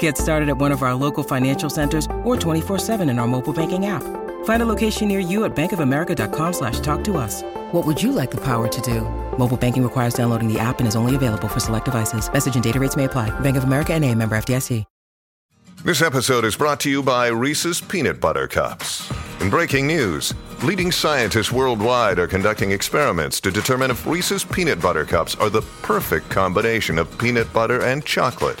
Get started at one of our local financial centers or 24-7 in our mobile banking app. Find a location near you at bankofamerica.com slash talk to us. What would you like the power to do? Mobile banking requires downloading the app and is only available for select devices. Message and data rates may apply. Bank of America and a member FDIC. This episode is brought to you by Reese's Peanut Butter Cups. In breaking news, leading scientists worldwide are conducting experiments to determine if Reese's Peanut Butter Cups are the perfect combination of peanut butter and chocolate.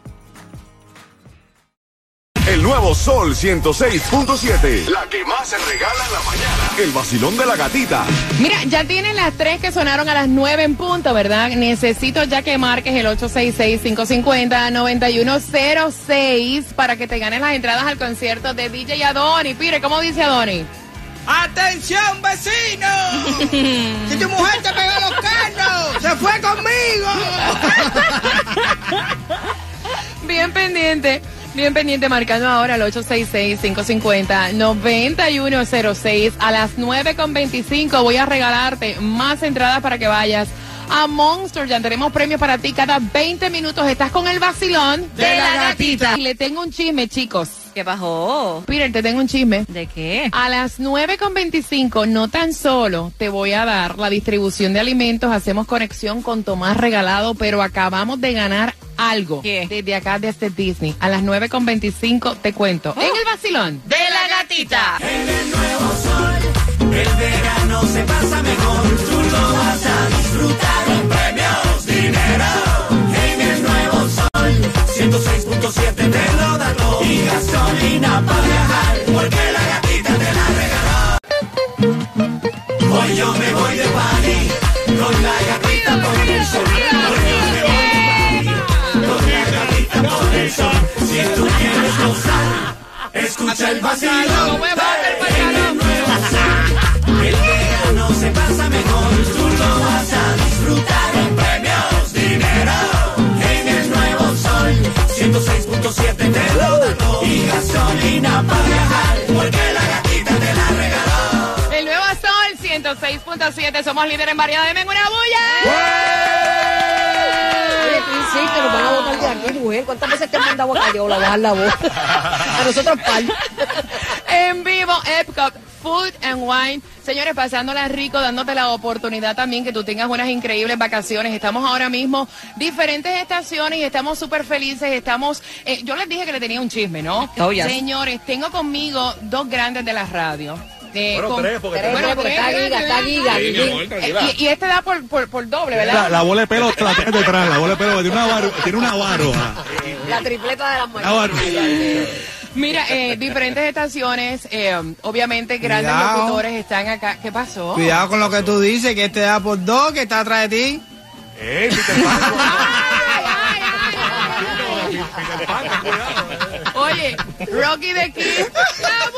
El nuevo Sol 106.7. La que más se regala en la mañana. El vacilón de la gatita. Mira, ya tienen las tres que sonaron a las nueve en punto, ¿verdad? Necesito ya que marques el 866-550-9106 para que te ganes las entradas al concierto de DJ Adoni. Pire, ¿cómo dice Adoni? ¡Atención, vecino! ¡Si tu mujer te pegó los carros! ¡Se fue conmigo! Bien pendiente. Bien pendiente, marcando ahora al 866-550-9106. A las 9.25 voy a regalarte más entradas para que vayas a Monster. Ya tenemos premios para ti cada 20 minutos. Estás con el vacilón De la gatita. Y le tengo un chisme, chicos. ¿Qué pasó? Peter, te tengo un chisme. ¿De qué? A las 9.25, no tan solo te voy a dar la distribución de alimentos, hacemos conexión con Tomás Regalado, pero acabamos de ganar algo ¿Qué? desde acá, desde Disney. A las 9.25 te cuento. En el vacilón. De la gatita. El verano se pasa mejor. Tú lo vas a disfrutar con premios, dinero. En el nuevo sol. 106.7 106.7. Somos líderes en variedad. ¡Denme una bulla! Oye, tú insistes, nos van a botar de aquí, mujer. ¿Cuántas veces te han mandado a Cayola a bajar la voz? A nosotros, pal. En vivo, Epcot Food and Wine. Señores, pasándola rico, dándote la oportunidad también que tú tengas unas increíbles vacaciones. Estamos ahora mismo diferentes estaciones y estamos súper felices. Estamos, eh, yo les dije que le tenía un chisme, ¿no? Oh, yes. Señores, tengo conmigo dos grandes de la radio. Eh, Bueno, con- tres, porque Tres, Bueno, porque está giga, está giga. Sí, amor, Eh, y, y este da por, por, por doble, ¿verdad? La, la bola de pelo la tienes detrás, la bola de pelo tiene una, varo- tiene una varoja. La tripleta de las varoja. Mira, eh, diferentes estaciones, eh, obviamente grandes Cuidado. locutores están acá. ¿Qué pasó? Cuidado con lo que tú dices, que este da por dos, que está atrás de ti. ¡Ey, Peter Pan! Oye, Rocky de la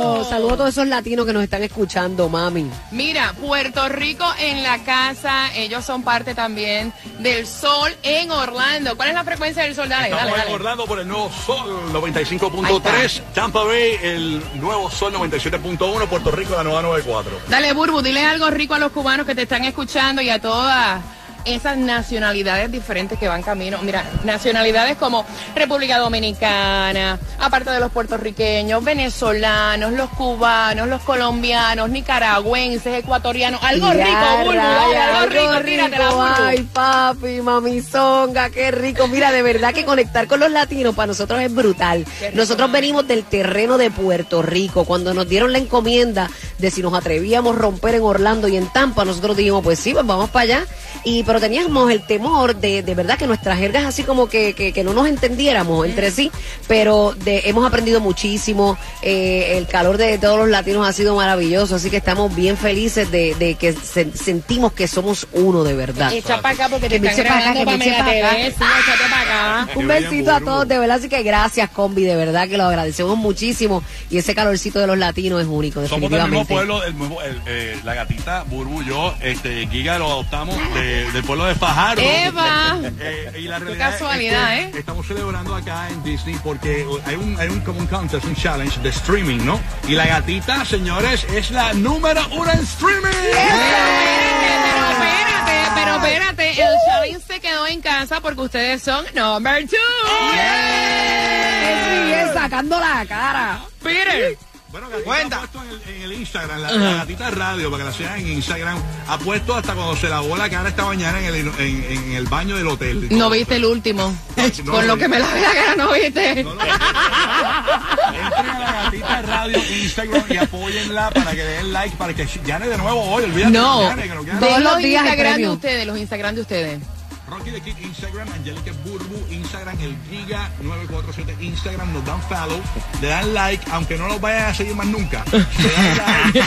Saludos a todos esos latinos que nos están escuchando, mami. Mira, Puerto Rico en la casa, ellos son parte también del sol en Orlando. ¿Cuál es la frecuencia del sol? Dale, dale, Estamos en dale. Orlando por el nuevo Sol Ahí 95.3, Tampa Bay el nuevo Sol 97.1, Puerto Rico la nueva 94. Dale, Burbu, dile algo rico a los cubanos que te están escuchando y a todas esas nacionalidades diferentes que van camino. Mira, nacionalidades como República Dominicana, aparte de los puertorriqueños, venezolanos, los cubanos, los colombianos, nicaragüenses, ecuatorianos. Algo Ya, rico, raya, algo rico, tíratela, Burbu. Ay, papi, mamizonga, qué rico. Mira, de verdad que conectar con los latinos para nosotros es brutal. rico, Nosotros venimos del terreno de Puerto Rico. Cuando nos dieron la encomienda de si nos atrevíamos a romper en Orlando y en Tampa, nosotros dijimos, pues sí, pues vamos para allá. Y pero teníamos el temor de, de verdad que nuestras jergas así como que, que, que no nos entendiéramos entre sí, pero de, hemos aprendido muchísimo, eh, el calor de todos los latinos ha sido maravilloso, así que estamos bien felices de, de que se- sentimos que somos uno de verdad. Echa para acá porque te Que están acá, que para acá. TV. Sí, acá. Un besito a todos, de verdad, así que gracias, Combi, de verdad que lo agradecemos muchísimo. Y ese calorcito de los latinos es único, Somos del mismo definitivamente. pueblo, el mismo- el, eh, la gatita Burbu, yo, este, Giga lo adoptamos de- del pueblo de Fajardo. Eva. Eh, y la Qué casualidad, es que ¿eh? Estamos celebrando acá en Disney porque hay un, hay un, como un contest, un challenge de streaming, ¿no? Y la gatita, señores, es la número uno en streaming. Pero espérate, pero espérate, el challenge se quedó en casa porque ustedes son number two. Sí, sacando la cara. Peter. Bueno, Gatita ha puesto en el, en el Instagram, la, la gatita radio, para que la sigan en Instagram, ha puesto hasta cuando se lavó la cara esta mañana en el, en, en el baño del hotel. No viste el último. no, Por no, lo que me la ve la cara, no viste. Entren a la gatita radio Instagram y apóyenla para que le den like, para que gane de nuevo hoy. Olvídate No, que no. Todos los días Instagram de ustedes, los Instagram de ustedes. Rocky de Kid Instagram, Angelica Burbu Instagram, el Giga 947 Instagram, nos dan follow, le dan like, aunque no los vayan a seguir más nunca. Le dan like.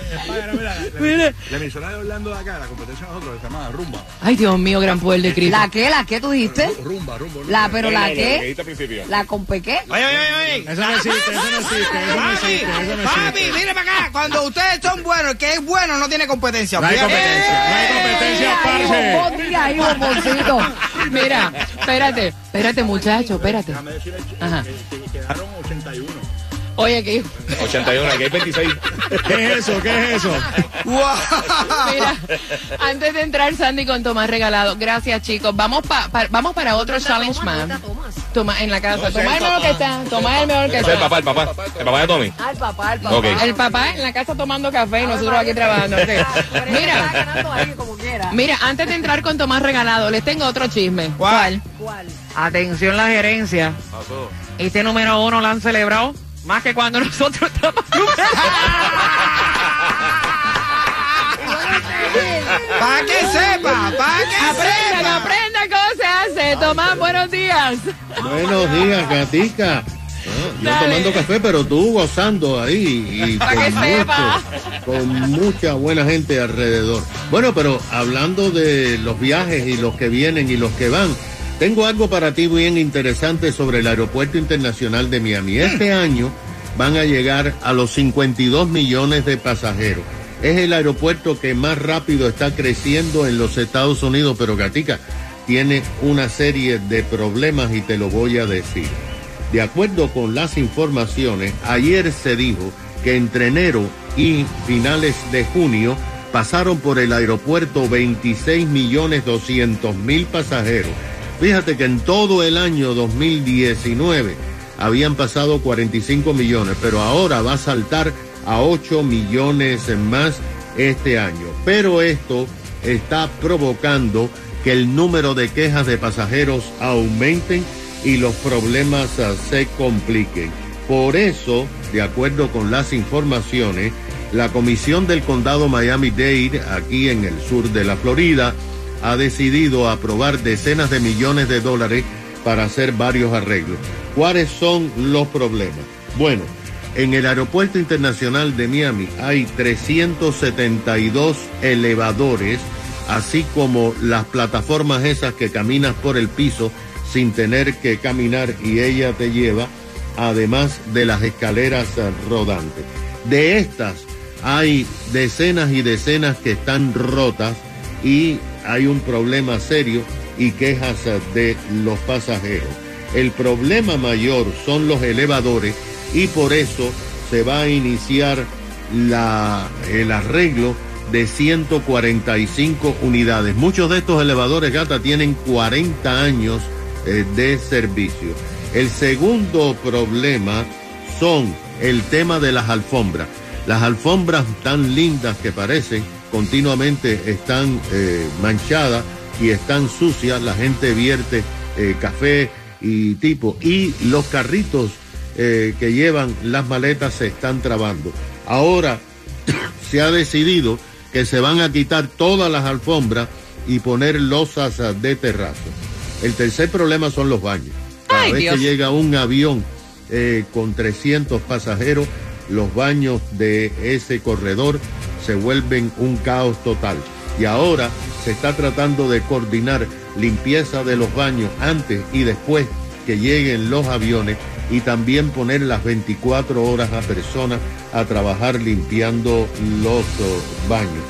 Mira, mira, la, la emisora de Orlando de acá, la competencia de nosotros, se llama Rumba. Ay, Dios mío, gran poder de Cristo. ¿La qué? ¿La qué tú dijiste? Rumba, rumba. rumba. La, pero la qué? ¿La con pequé? Oye, oye, oye. Eso no existe, eso no existe, eso no existe, eso no Papi, mire para acá. Cuando ustedes son buenos, el que es bueno no tiene competencia. No hay competencia, no hay competencia, Ay, parce. diga ahí, bomboncito. Mira, espérate, espérate, muchacho, espérate. Déjame decirle Ajá. que, que quedaron 81. Oye, que 81, aquí hay 26. ¿Qué es eso? ¿Qué es eso? Mira, antes de entrar Sandy con Tomás regalado, gracias chicos. Vamos pa- pa- vamos para otro challenge más. Tomás en la casa. Tomás es el mejor que está. Tomás es el mejor que Ese es el está. papá, el papá. El papá de Tommy. Al papá, al papá. El papá en la casa tomando café y nosotros aquí trabajando. Está Mira, mira, antes de entrar con Tomás regalado, les tengo otro chisme. ¿Cuál? ¿Cuál? Atención la gerencia. Este número uno lo han celebrado más que cuando nosotros estamos. Para que sepa, para que aprendan, sepa. aprendan cómo se hace. Tomás, buenos días. Buenos días, gatica. Ah, yo Dale. tomando café, pero tú gozando ahí y Pa' con, que sepa. con mucha buena gente alrededor. Bueno, pero hablando de los viajes y los que vienen y los que van, tengo algo para ti bien interesante sobre el Aeropuerto Internacional de Miami. Este año van a llegar a los 52 millones de pasajeros. Es el aeropuerto que más rápido está creciendo en los Estados Unidos, pero Gatica tiene una serie de problemas y te lo voy a decir. De acuerdo con las informaciones, ayer se dijo que entre enero y finales de junio pasaron por el aeropuerto 26 millones 200 mil pasajeros. Fíjate que en todo el año 2019 habían pasado 45 millones, pero ahora va a saltar a 8 millones más este año. Pero esto está provocando que el número de quejas de pasajeros aumenten y los problemas ah, se compliquen. Por eso, de acuerdo con las informaciones, la Comisión del Condado Miami-Dade, aquí en el sur de la Florida, ha decidido aprobar decenas de millones de dólares para hacer varios arreglos. ¿Cuáles son los problemas? Bueno, en el Aeropuerto Internacional de Miami hay 372 elevadores, así como las plataformas esas que caminas por el piso sin tener que caminar y ella te lleva, además de las escaleras eh, rodantes. De estas hay decenas y decenas que están rotas y hay un problema serio y quejas de los pasajeros. El problema mayor son los elevadores y por eso se va a iniciar el arreglo de 145 unidades. Muchos de estos elevadores, gata, tienen 40 años eh, de servicio. El segundo problema son el tema de las alfombras. Las alfombras tan lindas que parecen continuamente están eh, manchadas y están sucias. La gente vierte eh, café y tipo. Y los carritos eh, que llevan las maletas se están trabando. Ahora se ha decidido que se van a quitar todas las alfombras y poner losas de terrazo. El tercer problema son los baños. Cada Ay, vez Dios. que llega un avión con 300 pasajeros, los baños de ese corredor se vuelven un caos total. Y ahora se está tratando de coordinar limpieza de los baños antes y después que lleguen los aviones y también poner las 24 horas a personas a trabajar limpiando los oh, baños.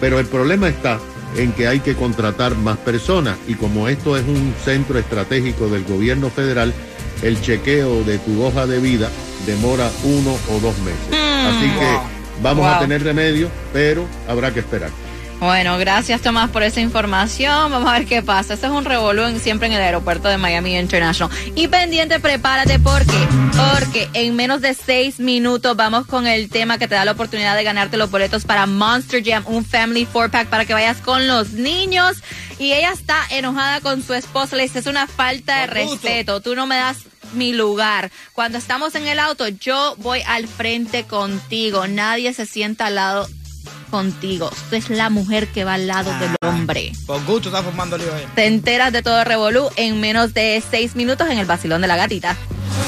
Pero el problema está en que hay que contratar más personas y como esto es un centro estratégico del gobierno federal, el chequeo de tu hoja de vida demora uno o dos meses. Así que vamos a tener remedio, pero habrá que esperar. Bueno, gracias Tomás por esa información. Vamos a ver qué pasa. Este es un revolú en- siempre en el aeropuerto de Miami International. Y pendiente, prepárate porque, porque en menos de seis minutos vamos con el tema que te da la oportunidad de ganarte los boletos para Monster Jam, un Family Four Pack para que vayas con los niños. Y ella está enojada con su esposo. Le dice, es una falta de respeto. Tú no me das mi lugar. Cuando estamos en el auto, yo voy al frente contigo. Nadie se sienta al lado contigo. Tú es la mujer que va al lado del hombre. Por gusto está formando lío ahí. Te enteras de todo Revolú en menos de seis minutos en el vacilón de la gatita.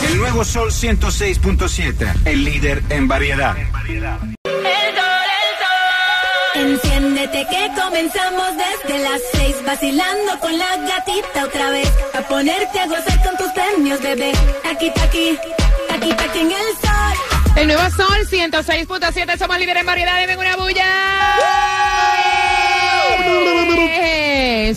El nuevo Sol 106.7, el líder en variedad. Enciéndete que comenzamos desde las seis vacilando con la gatita otra vez a ponerte a gozar con tus premios bebé. Aquí aquí aquí aquí en el sol. El nuevo Sol 106.7, somos líderes en variedad, deben una bulla.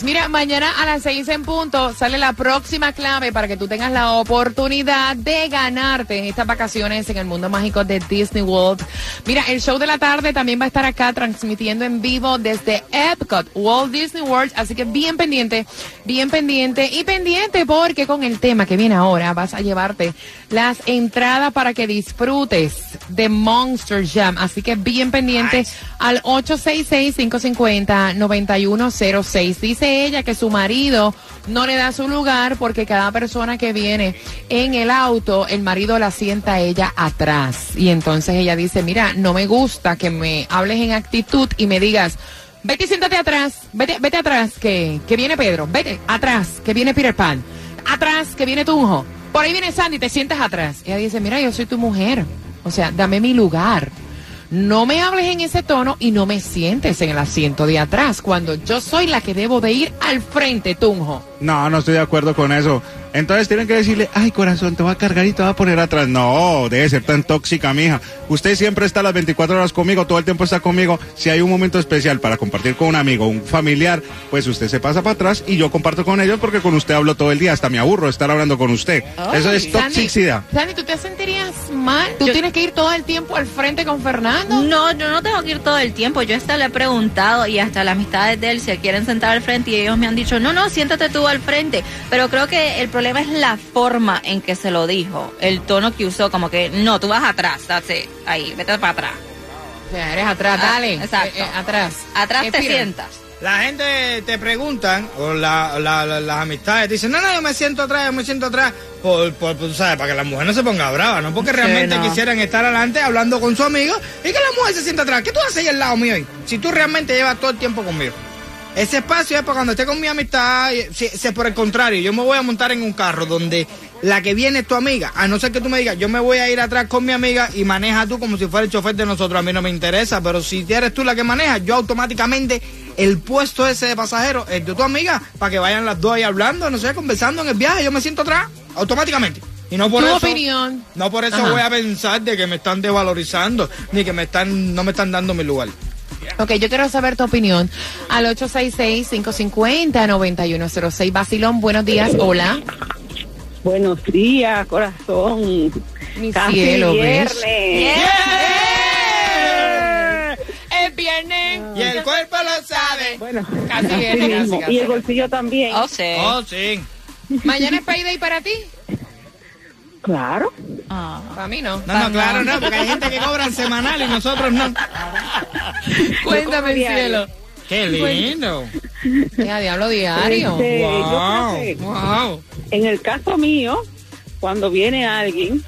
Mira, mañana a las 6 en punto sale la próxima clave para que tú tengas la oportunidad de ganarte en estas vacaciones en el mundo mágico de Disney World. Mira, el show de la tarde también va a estar acá transmitiendo en vivo desde Epcot, Walt Disney World. Así que bien pendiente, bien pendiente y pendiente porque con el tema que viene ahora vas a llevarte las entradas para que disfrutes de Monster Jam. Así que bien pendiente al 866-550-9106. Dice ella que su marido no le da su lugar porque cada persona que viene en el auto, el marido la sienta ella atrás. Y entonces ella dice, mira, no me gusta que me hables en actitud y me digas, vete y siéntate atrás, vete, vete atrás, que, que viene Pedro, vete atrás, que viene Peter Pan, atrás, que viene Tunjo, por ahí viene Sandy, te sientas atrás. Ella dice, mira, yo soy tu mujer, o sea, dame mi lugar. No me hables en ese tono y no me sientes en el asiento de atrás cuando yo soy la que debo de ir al frente, Tunjo. No, no estoy de acuerdo con eso. Entonces tienen que decirle, ay corazón, te va a cargar y te va a poner atrás. No, debe ser tan tóxica, mija. Usted siempre está las 24 horas conmigo, todo el tiempo está conmigo. Si hay un momento especial para compartir con un amigo, un familiar, pues usted se pasa para atrás y yo comparto con ellos porque con usted hablo todo el día. Hasta me aburro estar hablando con usted. eso es toxicidad. Sandy, ¿tú te sentirías mal? ¿Tú tienes que ir todo el tiempo al frente con Fernando? No, yo no tengo que ir todo el tiempo. Yo hasta le he preguntado y hasta las amistades de él se quieren sentar al frente y ellos me han dicho, no, no, siéntate tú al frente. Pero creo que el problema es la forma en que se lo dijo, el tono que usó, como que, no, tú vas atrás, that's it. ahí, vete para atrás. O sea, eres atrás, Ah, dale. exacto. Eh, eh, atrás. Atrás te sientas. La gente te preguntan, o la- la- la- las amistades dicen, no, no, yo me siento atrás, yo me siento atrás, por, por, por, ¿sabes? Para que la mujer no se ponga brava, no porque Sí, realmente no. quisieran estar adelante hablando con su amigo y que la mujer se sienta atrás. ¿Qué tú haces ahí al lado mío hoy? Si tú realmente llevas todo el tiempo conmigo. Ese espacio es para cuando esté con mi amistad, si, por el contrario, yo me voy a montar en un carro donde la que viene es tu amiga, a no ser que tú me digas, yo me voy a ir atrás con mi amiga y maneja tú como si fuera el chofer de nosotros, a mí no me interesa, pero si eres tú la que maneja, yo automáticamente el puesto ese de pasajero es de tu amiga, para que vayan las dos ahí hablando, no sé, conversando en el viaje, yo me siento atrás, automáticamente. Y no por Tu eso, opinión. no por eso Ajá. voy a pensar de que me están desvalorizando, ni que me están, no me están dando mi lugar. Ok, yo quiero saber tu opinión. Al 866-550-9106. Basilón, buenos días. Hola. Buenos días, corazón. Mi Casi cielo, ¿ves? viernes. Es viernes. Y el cuerpo lo sabe. Bueno, Casi así viene, casi, mismo. casi. Y el bolsillo también. Oh, sí. Oh, sí. ¿Mañana es payday para ti? Claro. Ah. Para mí no. No, no, claro, no, porque hay gente que cobran semanal y nosotros no. Cuéntame, cielo. Qué lindo. Ya, diablo diario. Este, Wow, wow. en el caso mío, cuando viene alguien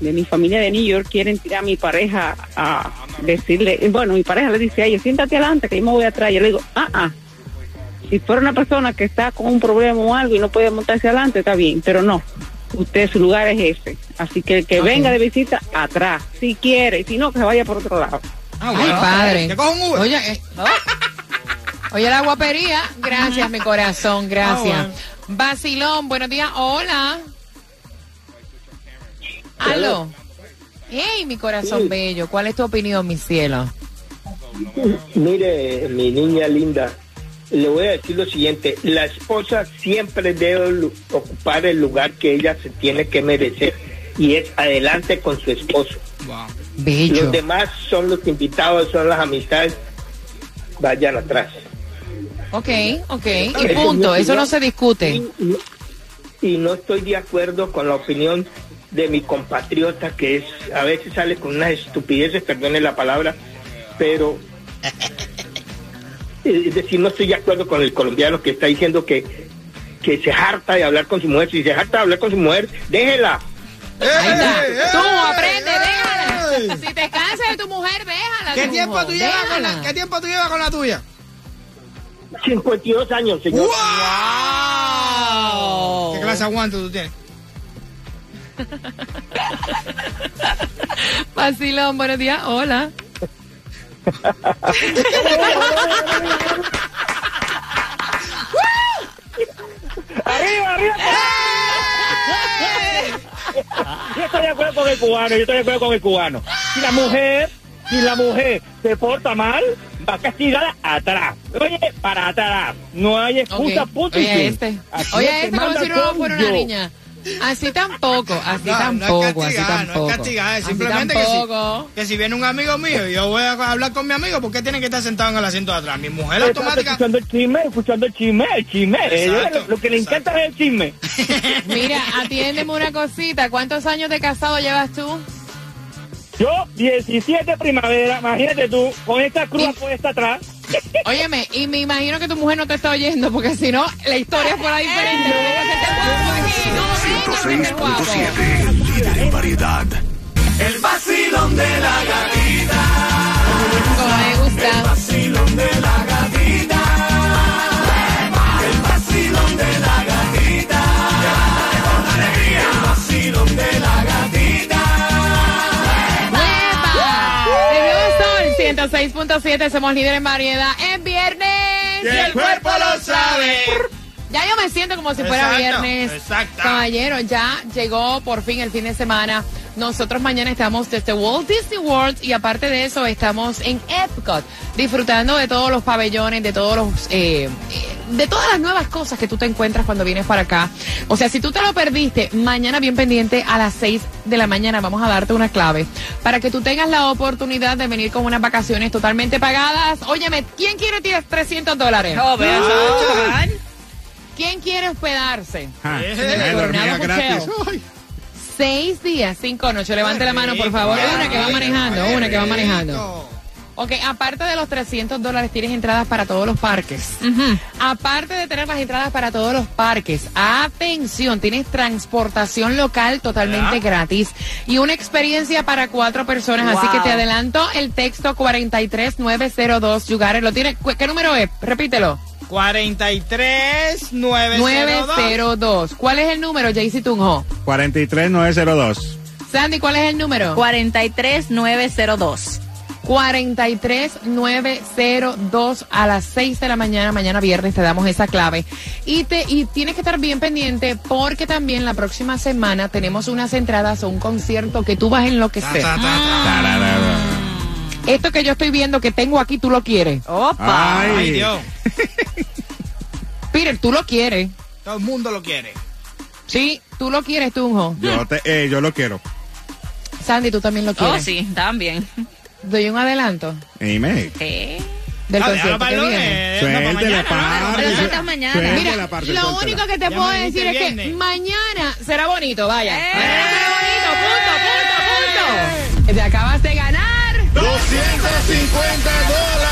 de mi familia de New York, quieren tirar a mi pareja a decirle, bueno, mi pareja le dice a ella, siéntate adelante que yo me voy atrás. Yo le digo, ah, ah. Si fuera una persona que está con un problema o algo y no puede montarse adelante, está bien, pero no. Usted, su lugar es ese. Así que el que venga de visita, atrás. Si quiere, y si no, que se vaya por otro lado. Ay, padre. Oye, eh, oye, la guapería. Gracias, mi corazón, gracias. Ah, Basilón, buenos días. Hola. Aló. Hey, mi corazón bello. ¿Cuál es tu opinión, mi cielo? Mire, mi niña linda, le voy a decir lo siguiente, la esposa siempre debe ocupar el lugar que ella se tiene que merecer y es adelante con su esposo. Bello. Los demás son los invitados, son las amistades, vayan atrás. Ok, ok. Y punto. Eso no se discute. Y, y no estoy de acuerdo con la opinión de mi compatriota que es a veces sale con unas estupideces, perdone la palabra, pero es decir, no estoy de acuerdo con el colombiano que está diciendo que, que se harta de hablar con su mujer. Si se harta de hablar con su mujer, déjela. Ahí está. Tú aprende, déjala. Si te cansas de tu mujer, déjala. ¿Qué tiempo tú llevas con la, ¿Qué tiempo tú llevas con la tuya? 52 años, señor. ¿Qué clase de aguante tú tienes? Basilón, buenos días. Hola. ¡Arriba, arriba! Yo estoy de acuerdo con el cubano, yo estoy de acuerdo con el cubano. Si la mujer, si la mujer se porta mal, va castigada atrás. Oye, para atrás. No hay excusa, Ok. punto y Oye, este. Oye, este como si no fuera una niña. Así tampoco, así No, no es tampoco, así castigar, tampoco. no es castigar, simplemente que si, tampoco. que si viene un amigo mío y yo voy a hablar con mi amigo, ¿por qué tiene que estar sentado en el asiento de atrás? Mi mujer Exacto, automática... escuchando el chisme, escuchando el chisme, el chisme. Exacto, lo, lo que le encanta es el chisme. Mira, atiéndeme una cosita. ¿Cuántos años de casado llevas tú? Yo, 17 primavera, imagínate tú, con esta cruz puesta atrás. Óyeme, y me imagino que tu mujer no te está oyendo, porque si no, la historia fuera diferente. No vengas a ser guapo aquí, no vengas a ser guapo. 106.7, líder en variedad. El vacilón de la gatita. 106.7, somos líderes en variedad. Es viernes. Y el cuerpo lo sabe. Ya yo me siento como si fuera Exacto, viernes. exacto. Caballero, ya llegó por fin el fin de semana. Nosotros mañana estamos desde Walt Disney World y aparte de eso estamos en Epcot, disfrutando de todos los pabellones, de todos los, eh, de todas las nuevas cosas que tú te encuentras cuando vienes para acá. O sea, si tú te lo perdiste, mañana bien pendiente a las 6 de la mañana vamos a darte una clave para que tú tengas la oportunidad de venir con unas vacaciones totalmente pagadas. Óyeme, ¿quién quiere 10, 300 dólares? Oh, Ah. ¿Quién quiere hospedarse? Ah, En me el dormía Coronado gratis. Hotel. Seis días, cinco noches. Levante la mano, por favor. Una que va manejando, una que va manejando. Ok, aparte de los 300 dólares, tienes entradas para todos los parques. Aparte de tener las entradas para todos los parques, atención, tienes transportación local totalmente gratis y una experiencia para cuatro personas. Así que te adelanto el texto 43902. Yugares, ¿lo tiene? ¿Qué número es? Repítelo. 43 902. 902. ¿Cuál es el número, Jaycee Tunjo? 43902. Sandy, ¿cuál es el número? 43902. 43902 a las 6 de la mañana, mañana viernes te damos esa clave. Y te y tienes que estar bien pendiente porque también la próxima semana tenemos unas entradas a un concierto que tú vas a enloquecer. Esto que yo estoy viendo que tengo aquí, tú lo quieres. Opa. Ay. Ay, Dios. Peter, tú lo quieres. Todo el mundo lo quiere. Sí, tú lo quieres, Tunjo. Yo, te, eh, yo lo quiero. Sandy, tú también lo Oh, quieres. sí, también. Doy un adelanto Dime. ¿Qué? del concierto que viene. mañana, Mira, lo suéltela. único que te Ya puedo decir es que mañana será bonito, vaya. ¡Eh! Mañana será bonito, punto, punto, punto. Te acabas de ganar. 250 dólares.